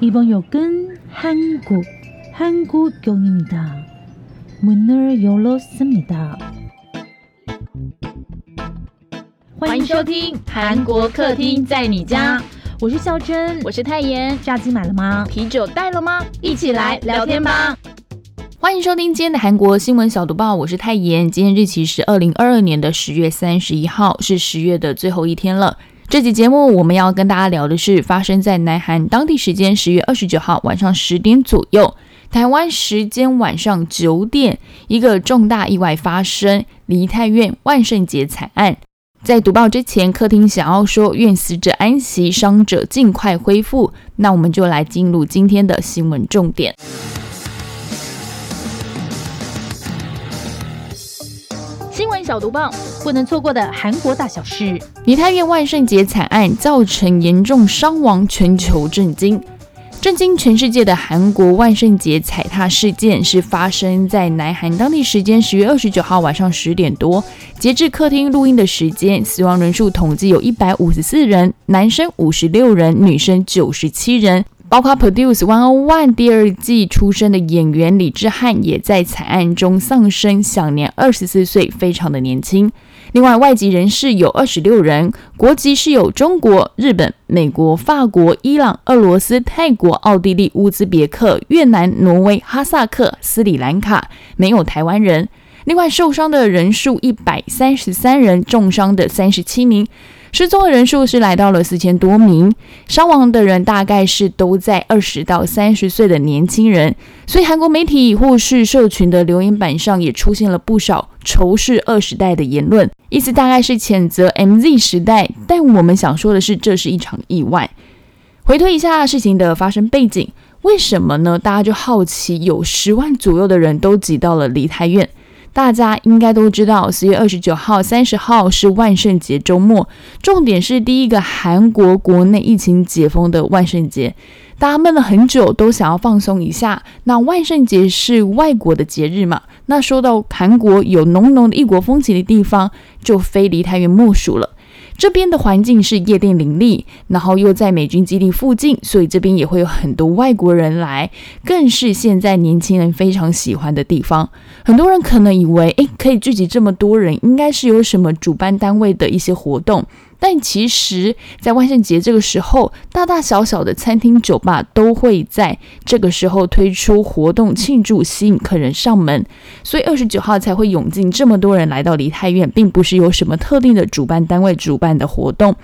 이번 역은 한국, 한국역입니다. 문을 열었습니다. 欢迎收听韩国客厅在你家，我是孝珍，我是泰妍。炸鸡买了吗？啤酒带了吗？一起来聊天吧。欢迎收听今天的韩国新闻小读报，我是泰妍。今天日期是二零二二年的十月三十一号，是十月的最后一天了。 这期节目我们要跟大家聊的是发生在南韩当地时间十月二十九号晚上十点左右，台湾时间晚上九点，一个重大意外发生——梨泰院万圣节惨案。在读报之前，客厅想要说愿死者安息，伤者尽快恢复。那我们就来进入今天的新闻重点。新闻小毒报，不能错过的韩国大小事。梨泰院万圣节惨案造成严重伤亡，全球震惊。震惊全世界的韩国万圣节踩踏事件是发生在南韩当地时间十月二十九号晚上十点多。截至客厅录音的时间，死亡人数统计有一百五十四人，男生五十六人，女生九十七人。包括《Produce One O One》第二季出生的演员李智翰也在惨案中丧生，享年二十四岁，非常的年轻。另外，外籍人士有二十六人，国籍是有中国、日本、美国、法国、伊朗、俄罗斯、泰国、奥地利、乌兹别克、越南、挪威、哈萨克、斯里兰卡，没有台湾人。另外，受伤的人数一百三十三人，重伤的三十七名。失踪的人数是来到了四千多名，伤亡的人大概是都在二十到三十岁的年轻人，所以韩国媒体或是社群的留言板上也出现了不少仇视二时代的言论，意思大概是谴责 MZ 时代。但我们想说的是，这是一场意外。回推一下事情的发生背景，为什么呢？大家就好奇，有十万左右的人都挤到了梨泰院。大家应该都知道，四月二十九号、三十号是万圣节周末，重点是第一个韩国国内疫情解封的万圣节。大家闷了很久，都想要放松一下。那万圣节是外国的节日嘛？那说到韩国有浓浓的异国风情的地方，就非梨泰院莫属了。这边的环境是夜店林立，然后又在美军基地附近，所以这边也会有很多外国人来，更是现在年轻人非常喜欢的地方。很多人可能以为，诶，可以聚集这么多人，应该是有什么主办单位的一些活动。但其实，在万圣节这个时候，大大小小的餐厅、酒吧都会在这个时候推出活动庆祝，吸引客人上门。所以二十九号才会涌进这么多人来到梨泰院，并不是有什么特定的主办单位主办的活动。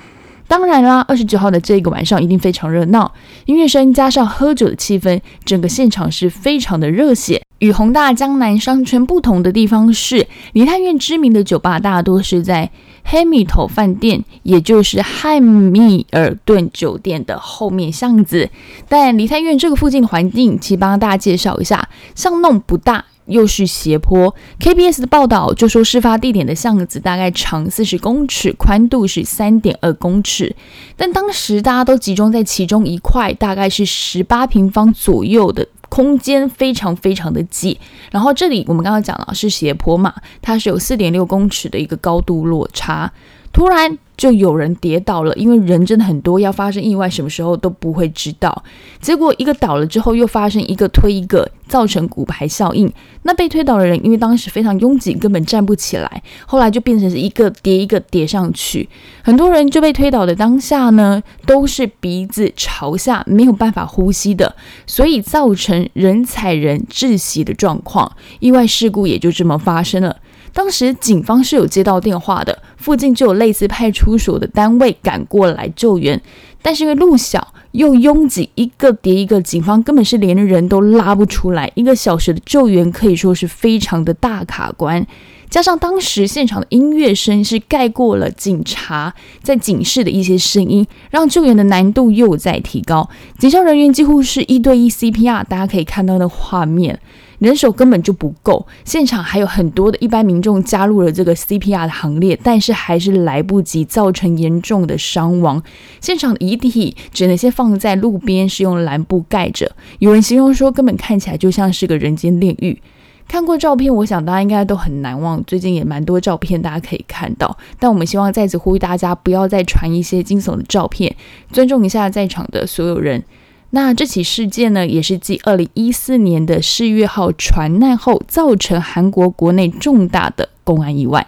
当然啦，二十九号的这个晚上一定非常热闹，音乐声加上喝酒的气氛，整个现场是非常的热血。与宏大江南商圈不同的地方是，梨泰院知名的酒吧大多是在。黑米头饭店，也就是汉密尔顿酒店的后面巷子。但梨泰院这个附近的环境，其实帮大家介绍一下，巷弄不大，又是斜坡。KBS 的报道就说，事发地点的巷子大概长四十公尺，宽度是三点二公尺。但当时大家都集中在其中一块，大概是十八平方左右的。空间非常非常的挤，然后这里我们刚刚讲了是斜坡嘛，它是有四点六公尺的一个高度落差，突然。就有人跌倒了，因为人真的很多，要发生意外什么时候都不会知道。结果一个倒了之后，又发生一个推一个，造成骨牌效应。那被推倒的人，因为当时非常拥挤，根本站不起来，后来就变成是一个叠一个叠上去。很多人就被推倒的当下呢，都是鼻子朝下，没有办法呼吸的，所以造成人踩人窒息的状况。意外事故也就这么发生了。当时警方是有接到电话的，附近就有类似派出所的单位赶过来救援，但是因为路小又拥挤，一个叠一个，警方根本是连人都拉不出来，一个小时的救援可以说是非常的大卡关。加上当时现场的音乐声是盖过了警察在警示的一些声音，让救援的难度又在提高。警消人员几乎是一对一 CPR，大家可以看到的画面。人手根本就不够，现场还有很多的一般民众加入了这个 CPR 的行列，但是还是来不及，造成严重的伤亡。现场的遗体只能先放在路边，是用蓝布盖着。有人形容说，根本看起来就像是个人间炼狱。看过照片，我想大家应该都很难忘。最近也蛮多照片，大家可以看到。但我们希望在此呼吁大家，不要再传一些惊悚的照片，尊重一下在场的所有人。那这起事件呢，也是继二零一四年的世越号船难后，造成韩国国内重大的公安意外。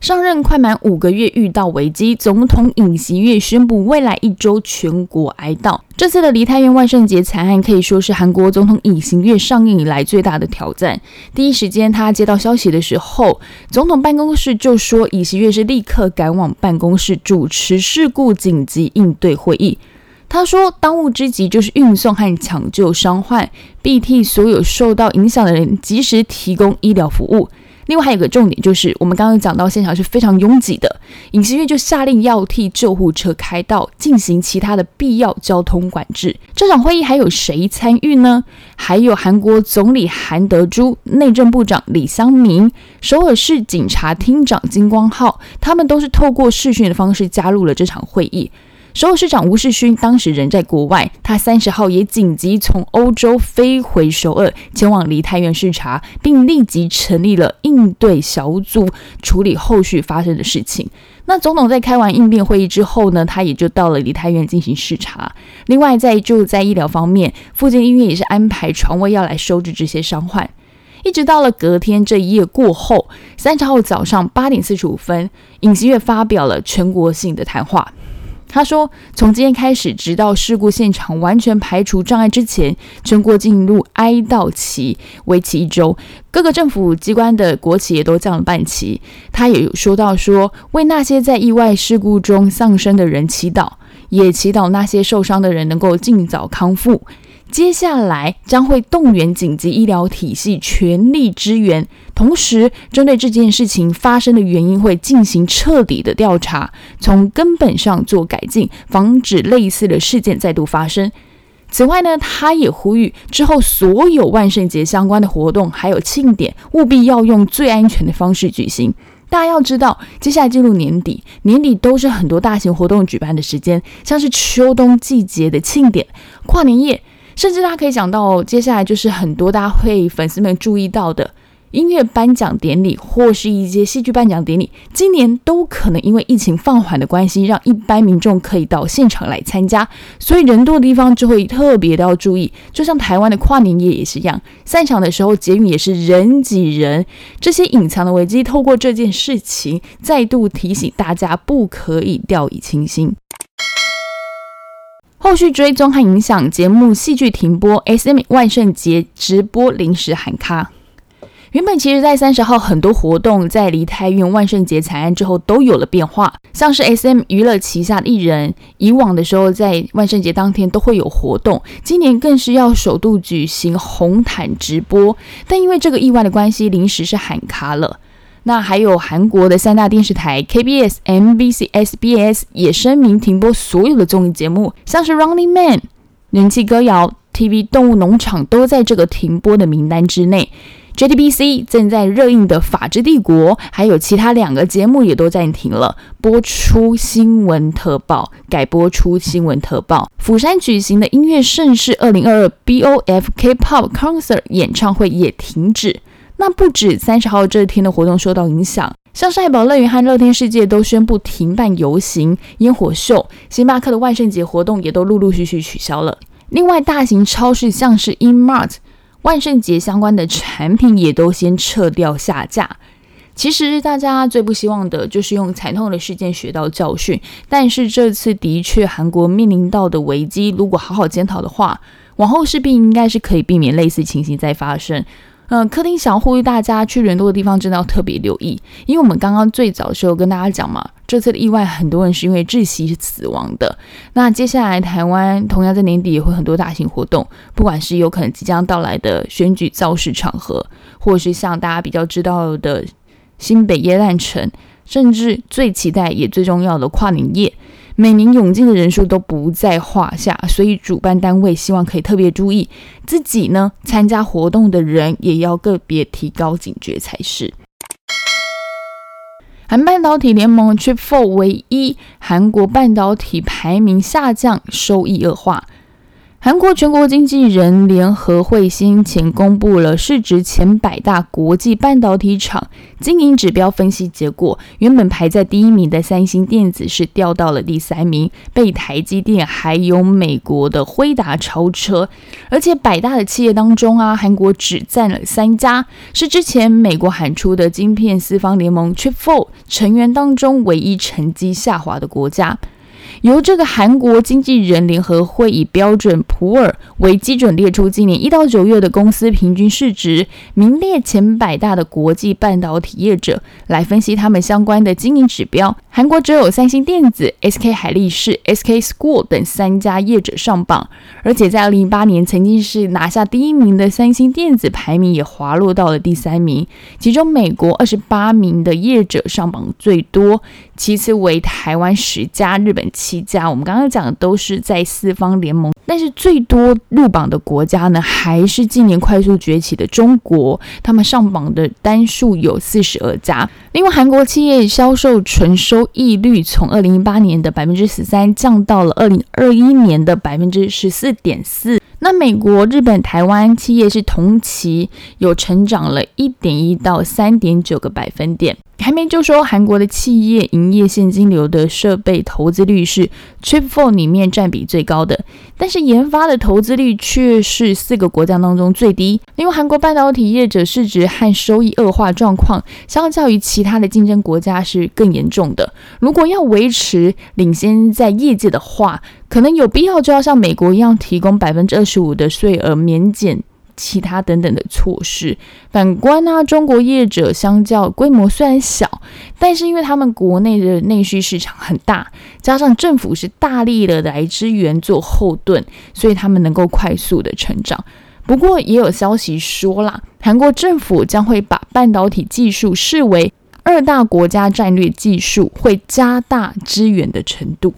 上任快满五个月，遇到危机，总统尹锡悦宣布未来一周全国哀悼。这次的梨泰院万圣节惨案可以说是韩国总统尹锡悦上任以来最大的挑战。第一时间，他接到消息的时候，总统办公室就说，尹锡悦是立刻赶往办公室主持事故紧急应对会议。他说，当务之急就是运送和抢救伤患，并替所有受到影响的人及时提供医疗服务。另外还有个重点，就是我们刚刚讲到现场是非常拥挤的，尹锡悦就下令要替救护车开道，进行其他的必要交通管制。这场会议还有谁参与呢？还有韩国总理韩德洙、内政部长李相明、首尔市警察厅长金光浩，他们都是透过视讯的方式加入了这场会议。首尔市长吴世勋当时人在国外，他三十号也紧急从欧洲飞回首尔，前往梨泰院视察，并立即成立了应对小组，处理后续发生的事情。那总统在开完应变会议之后呢，他也就到了梨泰院进行视察。另外，在就在医疗方面，附近医院也是安排床位要来收治这些伤患。一直到了隔天这一夜过后，三十号早上八点四十五分，尹锡悦发表了全国性的谈话。他说：“从今天开始，直到事故现场完全排除障碍之前，全国进入哀悼期，为期一周。各个政府机关的国旗也都降了半旗。”他也有说到说：“为那些在意外事故中丧生的人祈祷，也祈祷那些受伤的人能够尽早康复。”接下来将会动员紧急医疗体系全力支援，同时针对这件事情发生的原因会进行彻底的调查，从根本上做改进，防止类似的事件再度发生。此外呢，他也呼吁之后所有万圣节相关的活动还有庆典，务必要用最安全的方式举行。大家要知道，接下来进入年底，年底都是很多大型活动举办的时间，像是秋冬季节的庆典、跨年夜。甚至大家可以讲到，接下来就是很多大家会粉丝们注意到的音乐颁奖典礼，或是一些戏剧颁奖典礼，今年都可能因为疫情放缓的关系，让一般民众可以到现场来参加，所以人多的地方就会特别的要注意。就像台湾的跨年夜也是一样，散场的时候捷运也是人挤人，这些隐藏的危机，透过这件事情再度提醒大家，不可以掉以轻心。后续追踪和影响节目戏剧停播，SM 万圣节直播临时喊卡。原本其实，在三十号很多活动在离泰院万圣节惨案之后都有了变化，像是 SM 娱乐旗下的艺人，以往的时候在万圣节当天都会有活动，今年更是要首度举行红毯直播，但因为这个意外的关系，临时是喊卡了。那还有韩国的三大电视台 KBS、MBC、SBS 也声明停播所有的综艺节目，像是 Running Man、人气歌谣、TV 动物农场都在这个停播的名单之内。JTBC 正在热映的《法治帝国》，还有其他两个节目也都暂停了播出。新闻特报改播出新闻特报。釜山举行的音乐盛事2022 BOF K-pop Concert 演唱会也停止。那不止三十号这天的活动受到影响，像是爱宝乐园和乐天世界都宣布停办游行、烟火秀，星巴克的万圣节活动也都陆陆续续取消了。另外，大型超市像是 InMart，万圣节相关的产品也都先撤掉下架。其实大家最不希望的就是用惨痛的事件学到教训，但是这次的确韩国面临到的危机，如果好好检讨的话，往后势必应该是可以避免类似情形再发生。嗯，客厅想要呼吁大家去人多的地方真的要特别留意，因为我们刚刚最早的时候跟大家讲嘛，这次的意外很多人是因为窒息死亡的。那接下来台湾同样在年底也会很多大型活动，不管是有可能即将到来的选举造势场合，或是像大家比较知道的新北耶诞城，甚至最期待也最重要的跨年夜。每年涌进的人数都不在话下，所以主办单位希望可以特别注意自己呢，参加活动的人也要个别提高警觉才是。韩半导体联盟 tripfou 唯一韩国半导体排名下降，收益恶化。韩国全国经纪人联合会先前公布了市值前百大国际半导体厂经营指标分析结果，原本排在第一名的三星电子是掉到了第三名，被台积电还有美国的辉达超车。而且百大的企业当中啊，韩国只占了三家，是之前美国喊出的晶片四方联盟 Chip Four 成员当中唯一成绩下滑的国家。由这个韩国经纪人联合会以标准普尔为基准，列出今年一到九月的公司平均市值，名列前百大的国际半导体业者，来分析他们相关的经营指标。韩国只有三星电子、SK 海力士、SK School 等三家业者上榜，而且在二零一八年曾经是拿下第一名的三星电子排名也滑落到了第三名。其中美国二十八名的业者上榜最多，其次为台湾十家，日本七。家，我们刚刚讲的都是在四方联盟，但是最多入榜的国家呢，还是近年快速崛起的中国，他们上榜的单数有四十二家。另外，韩国企业销售纯收收益率从二零一八年的百分之十三降到了二零二一年的百分之十四点四。那美国、日本、台湾企业是同期有成长了一点一到三点九个百分点。还没就说韩国的企业营业现金流的设备投资率是 Trip Four 里面占比最高的，但是研发的投资率却是四个国家当中最低。因为韩国半导体业者市值和收益恶化状况，相较于其他的竞争国家是更严重的。如果要维持领先在业界的话，可能有必要就要像美国一样提供百分之二十五的税额免减。其他等等的措施。反观呢，中国业者相较规模虽然小，但是因为他们国内的内需市场很大，加上政府是大力的来支援做后盾，所以他们能够快速的成长。不过也有消息说啦，韩国政府将会把半导体技术视为二大国家战略技术，会加大支援的程度。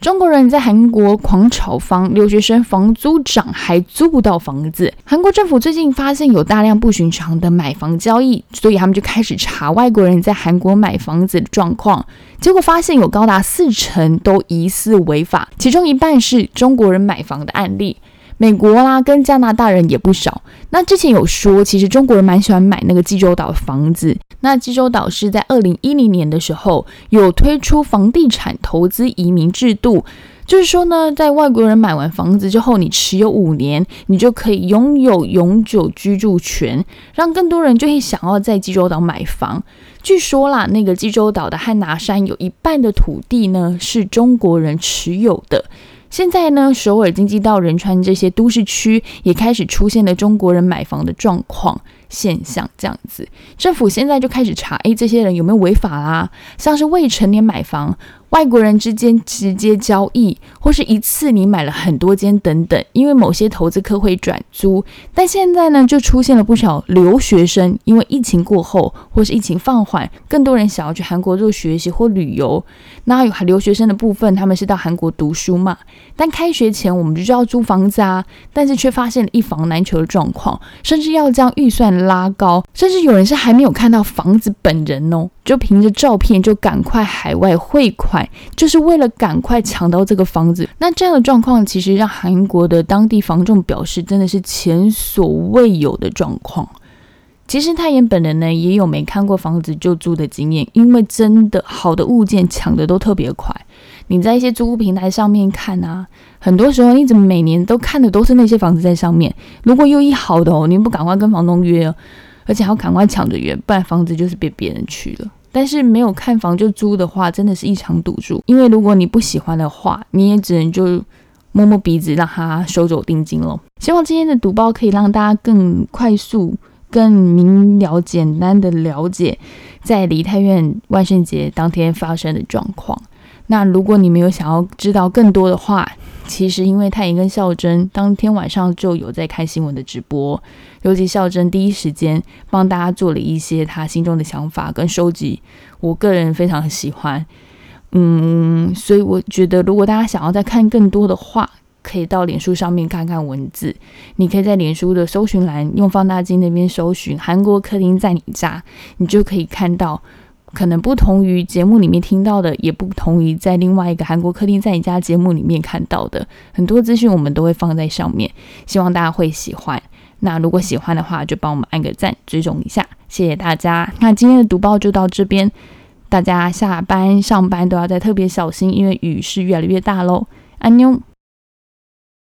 中国人在韩国狂炒房，留学生房租涨还租不到房子。韩国政府最近发现有大量不寻常的买房交易，所以他们就开始查外国人在韩国买房子的状况。结果发现有高达四成都疑似违法，其中一半是中国人买房的案例。美国啦，跟加拿大人也不少。那之前有说，其实中国人蛮喜欢买那个济州岛的房子。那济州岛是在二零一零年的时候有推出房地产投资移民制度，就是说呢，在外国人买完房子之后，你持有五年，你就可以拥有永久居住权，让更多人就会想要在济州岛买房。据说啦，那个济州岛的汉拿山有一半的土地呢是中国人持有的。现在呢，首尔、经济到、仁川这些都市区也开始出现了中国人买房的状况现象，这样子，政府现在就开始查，诶，这些人有没有违法啦？像是未成年买房。外国人之间直接交易，或是一次你买了很多间等等，因为某些投资客会转租。但现在呢，就出现了不少留学生，因为疫情过后或是疫情放缓，更多人想要去韩国做学习或旅游。那有留学生的部分，他们是到韩国读书嘛？但开学前我们就要租房子啊，但是却发现一房难求的状况，甚至要将预算拉高，甚至有人是还没有看到房子本人哦。就凭着照片就赶快海外汇款，就是为了赶快抢到这个房子。那这样的状况，其实让韩国的当地房仲表示，真的是前所未有的状况。其实泰妍本人呢，也有没看过房子就租的经验，因为真的好的物件抢的都特别快。你在一些租屋平台上面看啊，很多时候你怎么每年都看的都是那些房子在上面？如果又一好的哦，你不赶快跟房东约，而且还要赶快抢着约，不然房子就是被别人去了。但是没有看房就租的话，真的是一场赌注。因为如果你不喜欢的话，你也只能就摸摸鼻子，让他收走定金了。希望今天的赌包可以让大家更快速、更明了、简单的了解在梨泰院万圣节当天发生的状况。那如果你们有想要知道更多的话，其实因为太妍跟孝珍当天晚上就有在看新闻的直播。尤其孝珍第一时间帮大家做了一些他心中的想法跟收集，我个人非常喜欢，嗯，所以我觉得如果大家想要再看更多的话，可以到脸书上面看看文字。你可以在脸书的搜寻栏用放大镜那边搜寻“韩国客厅在你家”，你就可以看到可能不同于节目里面听到的，也不同于在另外一个韩国客厅在你家节目里面看到的。很多资讯我们都会放在上面，希望大家会喜欢。那如果喜欢的话，就帮我们按个赞，追踪一下，谢谢大家。那今天的读报就到这边，大家下班上班都要再特别小心，因为雨是越来越大喽。安妞。